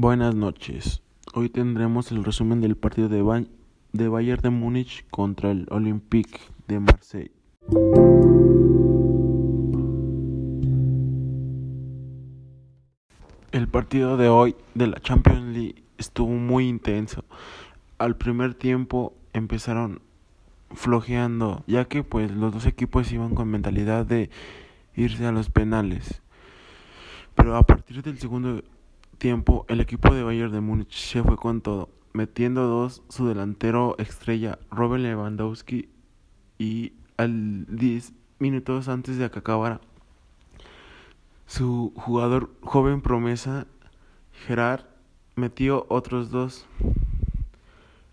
Buenas noches. Hoy tendremos el resumen del partido de, ba de Bayern de Múnich contra el Olympique de Marseille. El partido de hoy de la Champions League estuvo muy intenso. Al primer tiempo empezaron flojeando, ya que pues los dos equipos iban con mentalidad de irse a los penales. Pero a partir del segundo tiempo, el equipo de Bayern de Múnich se fue con todo, metiendo dos su delantero estrella Robert Lewandowski y al 10 minutos antes de que acabara su jugador joven promesa Gerard metió otros dos,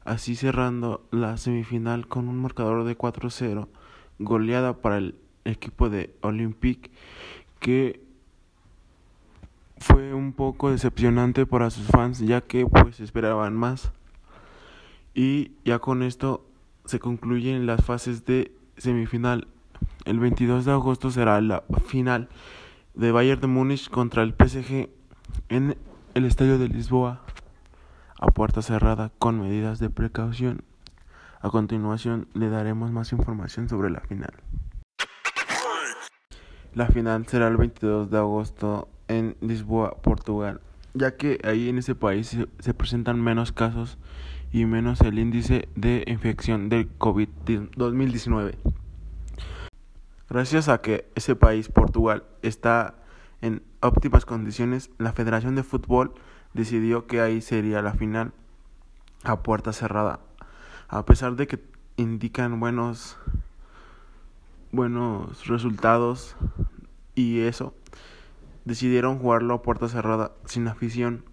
así cerrando la semifinal con un marcador de 4-0, goleada para el equipo de Olympique que fue un poco decepcionante para sus fans ya que pues esperaban más. Y ya con esto se concluyen las fases de semifinal. El 22 de agosto será la final de Bayern de Múnich contra el PSG en el estadio de Lisboa a puerta cerrada con medidas de precaución. A continuación le daremos más información sobre la final. La final será el 22 de agosto en Lisboa, Portugal, ya que ahí en ese país se, presentan menos casos y menos el índice de infección del COVID-2019. Gracias a que ese país, Portugal, está en óptimas condiciones, la Federación de Fútbol decidió que ahí sería la final a puerta cerrada. A pesar de que indican buenos buenos resultados y eso, decidieron jugarlo a puerta cerrada, sin afición,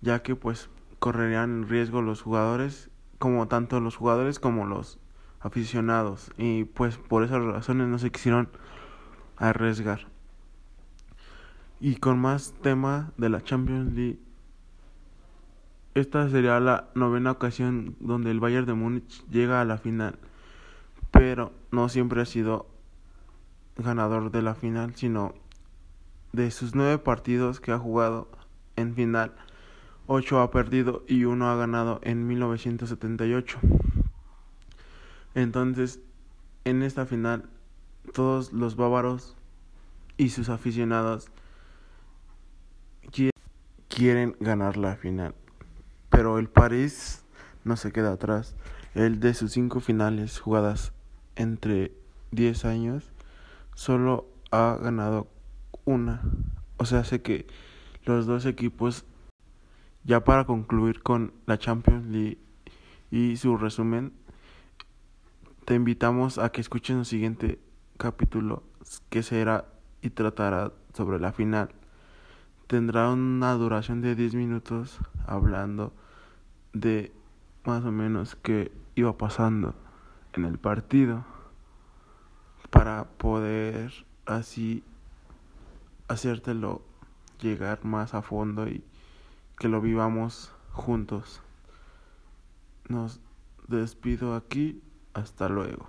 ya que pues correrían riesgo los jugadores, como tanto los jugadores como los aficionados, y pues por esas razones no se quisieron arriesgar. Y con más tema de la Champions League, esta sería la novena ocasión donde el Bayern de Múnich llega a la final, pero no siempre ha sido ganador de la final, sino de sus nueve partidos que ha jugado en final, ocho ha perdido y uno ha ganado en 1978. Entonces, en esta final, todos los bávaros y sus aficionados quieren ganar la final. Pero el París no se queda atrás. El de sus cinco finales jugadas entre 10 años solo ha ganado una. O sea, sé que los dos equipos, ya para concluir con la Champions League y su resumen, te invitamos a que escuchen el siguiente capítulo que será y tratará sobre la final. Tendrá una duración de 10 minutos hablando de más o menos qué iba pasando en el partido para poder así hacértelo llegar más a fondo y que lo vivamos juntos. Nos despido aquí, hasta luego.